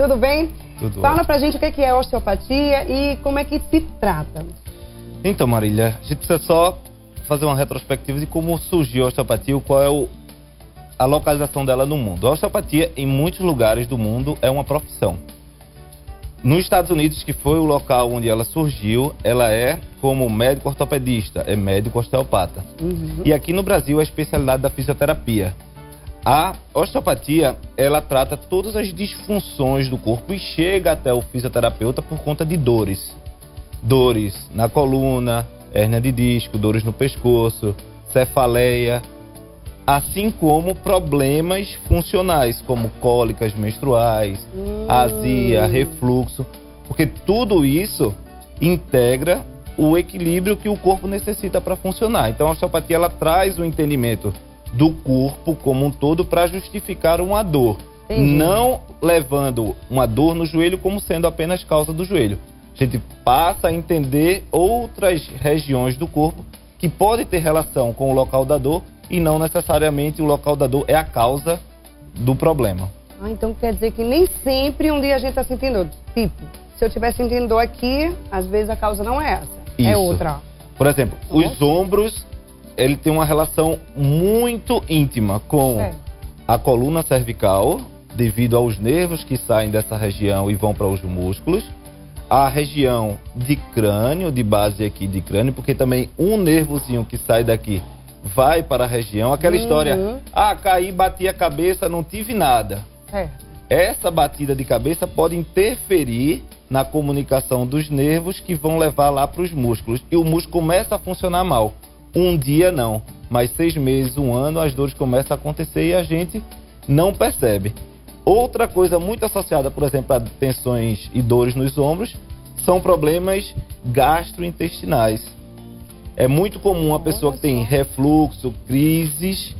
Tudo bem? Tudo Fala pra gente o que é osteopatia e como é que se trata. Então, Marília, a gente precisa só fazer uma retrospectiva de como surgiu a osteopatia e qual é o, a localização dela no mundo. A osteopatia, em muitos lugares do mundo, é uma profissão. Nos Estados Unidos, que foi o local onde ela surgiu, ela é como médico ortopedista, é médico osteopata. Uhum. E aqui no Brasil, a especialidade da fisioterapia. A osteopatia, ela trata todas as disfunções do corpo e chega até o fisioterapeuta por conta de dores. Dores na coluna, hérnia de disco, dores no pescoço, cefaleia, assim como problemas funcionais, como cólicas menstruais, Hum. azia, refluxo, porque tudo isso integra o equilíbrio que o corpo necessita para funcionar. Então a osteopatia ela traz o entendimento do corpo como um todo para justificar uma dor, Entendi. não levando uma dor no joelho como sendo apenas causa do joelho. A gente passa a entender outras regiões do corpo que podem ter relação com o local da dor e não necessariamente o local da dor é a causa do problema. Ah, então quer dizer que nem sempre um dia a gente tá sentindo dor. Tipo, se eu estiver sentindo dor aqui, às vezes a causa não é essa. É Isso. outra. Por exemplo, os ombros, ele tem uma relação muito íntima com Certo. a coluna cervical, devido aos nervos que saem dessa região e vão para os músculos. A região de crânio, de base aqui de crânio, porque também um nervozinho que sai daqui vai para a região. Aquela Uhum. história, ah, caí, bati a cabeça, não tive nada. Certo. Essa batida de cabeça pode interferir na comunicação dos nervos que vão levar lá para os músculos. E o músculo começa a funcionar mal. Um dia não, mas seis meses, um ano, as dores começam a acontecer e a gente não percebe. Outra coisa muito associada, por exemplo, a tensões e dores nos ombros, são problemas gastrointestinais. É muito comum a pessoa que tem refluxo, crises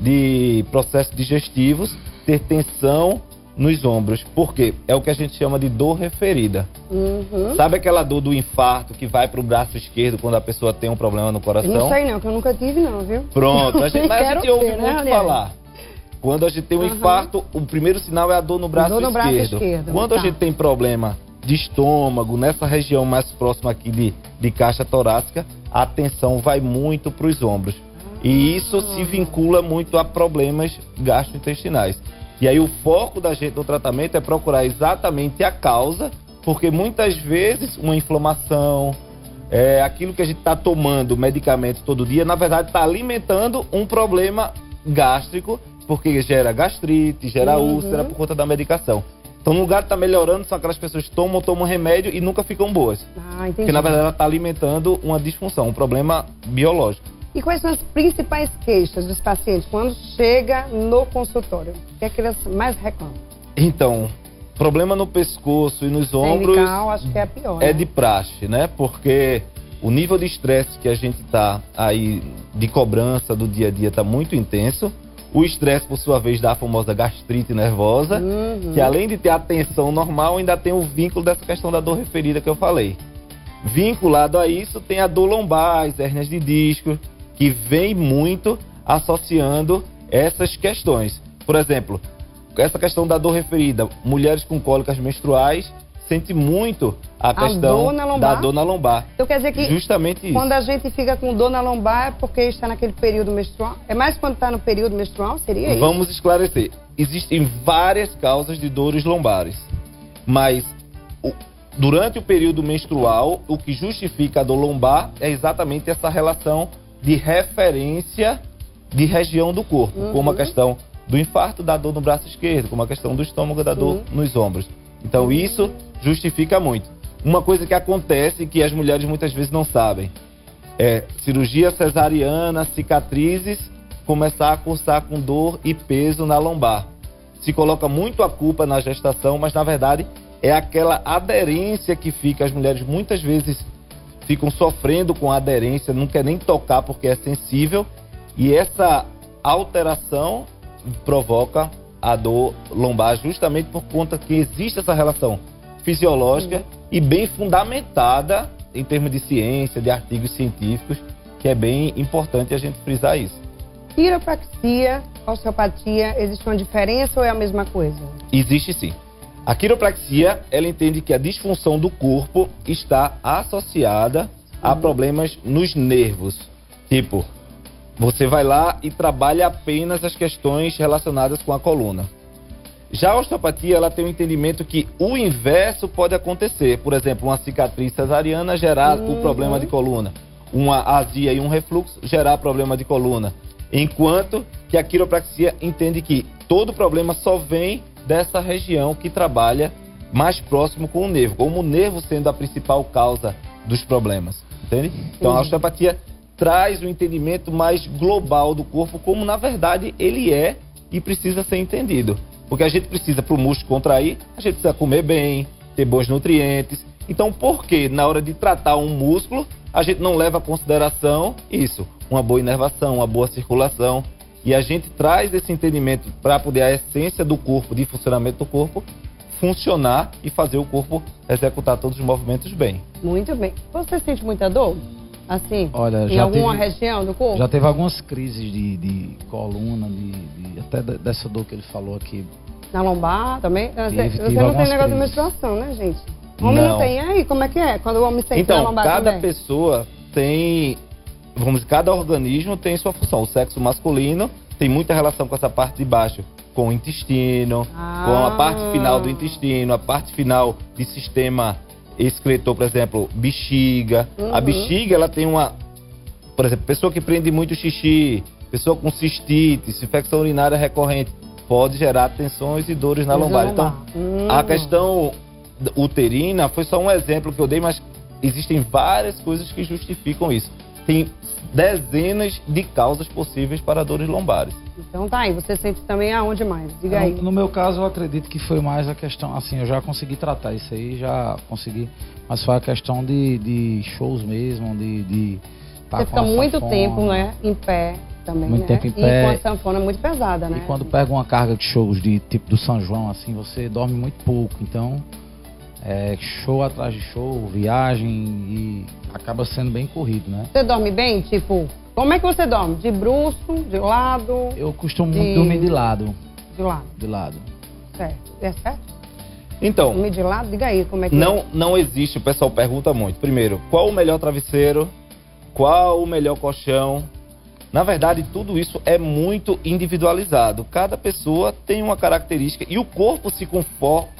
de processos digestivos, ter tensão nos ombros. Por quê? É o que a gente chama de dor referida. Uhum. Sabe aquela dor do infarto que vai para o braço esquerdo quando a pessoa tem um problema no Eu coração? não sei não, que eu nunca tive não, viu? Pronto, a gente, mas a gente ouve ter, né, muito Ranieri? falar. Quando a gente tem um Aham. infarto, o primeiro sinal é a dor no braço, Dor no braço esquerdo. esquerdo, Quando a tá. gente tem problema de estômago, nessa região mais próxima aqui de, de caixa torácica, a atenção vai muito para os ombros. E isso se vincula muito a problemas gastrointestinais. E aí o foco da gente no tratamento é procurar exatamente a causa, porque muitas vezes uma inflamação, é, aquilo que a gente está tomando medicamento todo dia, na verdade está alimentando um problema gástrico, porque gera gastrite, gera Uhum. úlcera por conta da medicação. Então, no lugar de estar melhorando, são aquelas pessoas que tomam, tomam remédio e nunca ficam boas. Ah, entendi. Porque, na verdade, ela está alimentando uma disfunção, um problema biológico. E quais são as principais queixas dos pacientes quando chega no consultório? O que é que eles mais reclamam? Então, problema no pescoço e nos ombros Cervical, acho que é a pior. é né? de praxe, né? Porque o nível de estresse que a gente tá aí de cobrança do dia a dia tá muito intenso. O estresse, por sua vez, dá a famosa gastrite nervosa, Uhum. que além de ter a tensão normal, ainda tem o vínculo dessa questão da dor referida que eu falei. Vinculado a isso, tem a dor lombar, as hérnias de disco, que vem muito associando essas questões. Por exemplo, essa questão da dor referida, mulheres com cólicas menstruais sente muito a questão dor da dor na lombar. Então quer dizer que Justamente isso. quando a gente fica com dor na lombar é porque está naquele período menstrual? É mais quando está no período menstrual? Seria isso? Vamos esclarecer. Existem várias causas de dores lombares, mas o- durante o período menstrual, o que justifica a dor lombar é exatamente essa relação de referência de região do corpo, Uhum. como a questão do infarto da dor no braço esquerdo, como a questão do estômago da dor Uhum. nos ombros. Então isso justifica muito. Uma coisa que acontece que as mulheres muitas vezes não sabem é cirurgia cesariana, cicatrizes, começar a cursar com dor e peso na lombar. Se coloca muito a culpa na gestação, mas na verdade é aquela aderência que fica. As mulheres muitas vezes ficam sofrendo com a aderência, não quer nem tocar porque é sensível. E essa alteração provoca a dor lombar justamente por conta que existe essa relação fisiológica e bem fundamentada em termos de ciência, de artigos científicos, que é bem importante a gente frisar isso. Quiropraxia, osteopatia, existe uma diferença ou é a mesma coisa? Existe sim. A quiropraxia, ela entende que a disfunção do corpo está associada a problemas nos nervos. Tipo, você vai lá e trabalha apenas as questões relacionadas com a coluna. Já a osteopatia, ela tem um entendimento que o inverso pode acontecer. Por exemplo, uma cicatriz cesariana gerar uhum. o problema de coluna. Uma azia e um refluxo gerar problema de coluna. Enquanto que a quiropraxia entende que todo problema só vem dessa região que trabalha mais próximo com o nervo, como o nervo sendo a principal causa dos problemas. Entende? Então a osteopatia traz o um entendimento mais global do corpo, como na verdade ele é e precisa ser entendido. Porque a gente precisa, para o músculo contrair, a gente precisa comer bem, ter bons nutrientes. Então, por que na hora de tratar um músculo, a gente não leva em consideração isso? Uma boa inervação, uma boa circulação. E a gente traz esse entendimento para poder a essência do corpo, de funcionamento do corpo, funcionar e fazer o corpo executar todos os movimentos bem. Muito bem. Você sente muita dor? Assim, Olha, em alguma teve, região do corpo? Já teve algumas crises de, de coluna, de, de, até dessa dor que ele falou aqui. Na lombar também? Tive, você tive não tem negócio crises. de menstruação, né, gente? Homem não. não tem. E aí, como é que é? Quando o homem sente então, na lombar cada também? pessoa tem... Vamos dizer, cada organismo tem sua função. O sexo masculino tem muita relação com essa parte de baixo, com o intestino, ah. com a parte final do intestino, a parte final de sistema excretor, por exemplo, bexiga. Uhum. A bexiga, ela tem uma. Por exemplo, pessoa que prende muito xixi, pessoa com cistite, infecção urinária recorrente, pode gerar tensões e dores na lombar. Então, uhum. a questão uterina foi só um exemplo que eu dei, mas existem várias coisas que justificam isso. Tem dezenas de causas possíveis para dores lombares. Então tá aí, você sente também aonde mais? Diga aí. No, no meu caso, eu acredito que foi mais a questão, assim, eu já consegui tratar isso aí, já consegui, mas foi a questão de, de shows mesmo, de... de tá você fica muito sanfona, tempo, né, em pé também, muito né? tempo em pé. E com a sanfona muito pesada, né? E quando pega uma carga de shows de tipo do São João, assim, você dorme muito pouco, então... É, show atrás de show, viagem e acaba sendo bem corrido, né? Você dorme bem? Tipo, como é que você dorme? De bruxo, de lado? Eu costumo de... dormir de lado. De lado? De lado. Certo. É certo? Então. Dormir de lado? Diga aí como é que não, é. Não existe, o pessoal pergunta muito. Primeiro, qual o melhor travesseiro? Qual o melhor colchão? Na verdade, tudo isso é muito individualizado. Cada pessoa tem uma característica e o corpo se,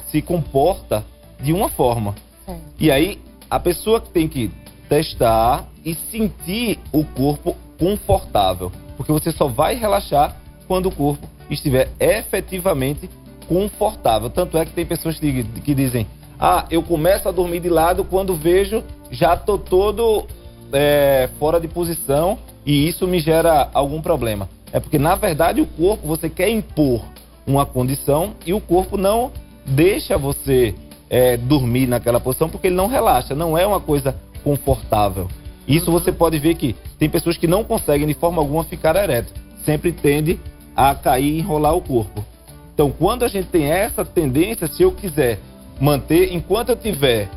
se comporta de uma forma. É. E aí, a pessoa tem que testar e sentir o corpo confortável. Porque você só vai relaxar quando o corpo estiver efetivamente confortável. Tanto é que tem pessoas que, que dizem: Ah, eu começo a dormir de lado quando vejo já tô todo é, fora de posição e isso me gera algum problema. É porque, na verdade, o corpo você quer impor uma condição e o corpo não deixa você é, dormir naquela posição porque ele não relaxa, não é uma coisa confortável. Isso você pode ver que tem pessoas que não conseguem de forma alguma ficar ereto, sempre tende a cair e enrolar o corpo. Então, quando a gente tem essa tendência, se eu quiser manter, enquanto eu tiver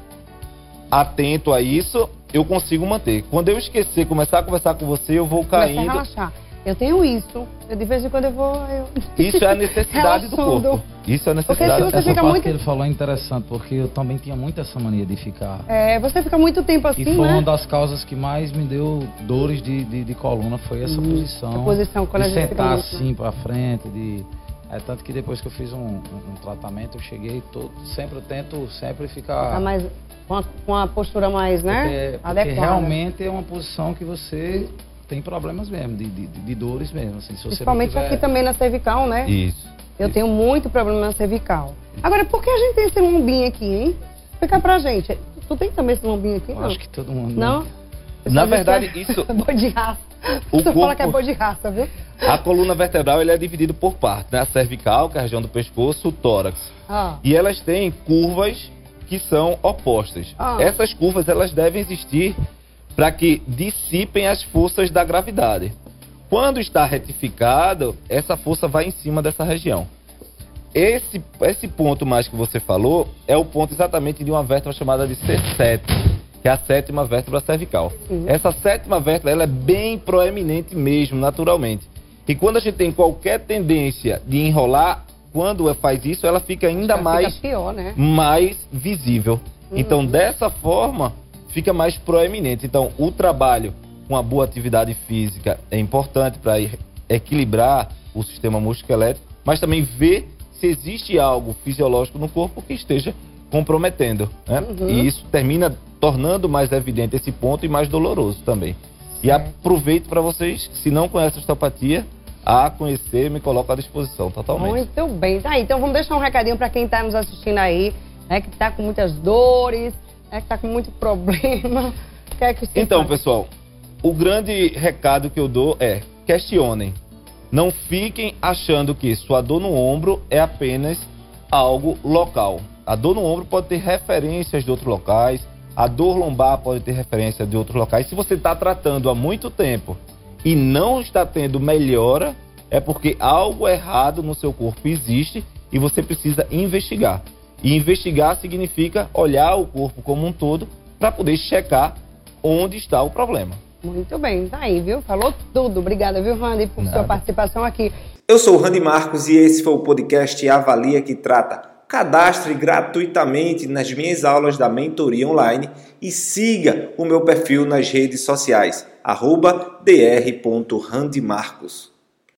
atento a isso, eu consigo manter. Quando eu esquecer, começar a conversar com você, eu vou caindo. Começa a relaxar. Eu tenho isso. Eu, de vez em quando eu vou. Eu... Isso é a necessidade do corpo. Isso é a necessidade. Porque se você fica muito... que ele falou é interessante, porque eu também tinha muito essa mania de ficar. É, você fica muito tempo assim. E foi né? uma das causas que mais me deu dores de, de, de coluna, foi essa hum, posição. A posição, quando de a gente sentar assim para frente, de. É tanto que depois que eu fiz um, um, um tratamento, eu cheguei todo, sempre eu tento sempre ficar. Tá mais com a, com a postura mais, né? Porque, porque Adequada. realmente é uma posição que você tem problemas mesmo, de, de, de dores mesmo. Assim, Principalmente tiver... aqui também na cervical, né? Isso. Eu isso. tenho muito problema na cervical. Agora, por que a gente tem esse lombinho aqui, hein? Explica pra gente. Tu tem também esse lombinho aqui? Eu não? acho que todo mundo. Não? Na verdade, é... isso. boi de raça. O corpo... fala que é boi de raça, viu? A coluna vertebral ele é dividido por partes, né? A cervical, que é a região do pescoço, o tórax. Ah. E elas têm curvas que são opostas. Ah. Essas curvas elas devem existir para que dissipem as forças da gravidade. Quando está retificado, essa força vai em cima dessa região. Esse, esse ponto mais que você falou é o ponto exatamente de uma vértebra chamada de C7, que é a sétima vértebra cervical. Uhum. Essa sétima vértebra ela é bem proeminente mesmo, naturalmente. E quando a gente tem qualquer tendência de enrolar quando faz isso, ela fica ainda Já mais, Fica pior, né? mais visível. Uhum. Então, dessa forma, fica mais proeminente. Então, o trabalho com a boa atividade física é importante para equilibrar o sistema musculoesquelético, mas também ver se existe algo fisiológico no corpo que esteja comprometendo. Né? Uhum. E isso termina tornando mais evidente esse ponto e mais doloroso também. E aproveito para vocês, se não conhecem a osteopatia, a conhecer, me coloco à disposição totalmente. Muito bem. Tá então vamos deixar um recadinho para quem está nos assistindo aí, né, que está com muitas dores, né, que está com muito problema. É Então, faz? pessoal, o grande recado que eu dou é: questionem. Não fiquem achando que sua dor no ombro é apenas algo local. A dor no ombro pode ter referências de outros locais, a dor lombar pode ter referência de outros locais. Se você está tratando há muito tempo e não está tendo melhora, é porque algo errado no seu corpo existe e você precisa investigar. E investigar significa olhar o corpo como um todo para poder checar onde está o problema. Muito bem, tá aí, viu? Falou tudo. Obrigada, viu, Randy, por Nada. sua participação aqui. Eu sou o Randy Marcos e esse foi o podcast Avalia que trata. Cadastre gratuitamente nas minhas aulas da mentoria online e siga o meu perfil nas redes sociais, arroba dr.randymarcos.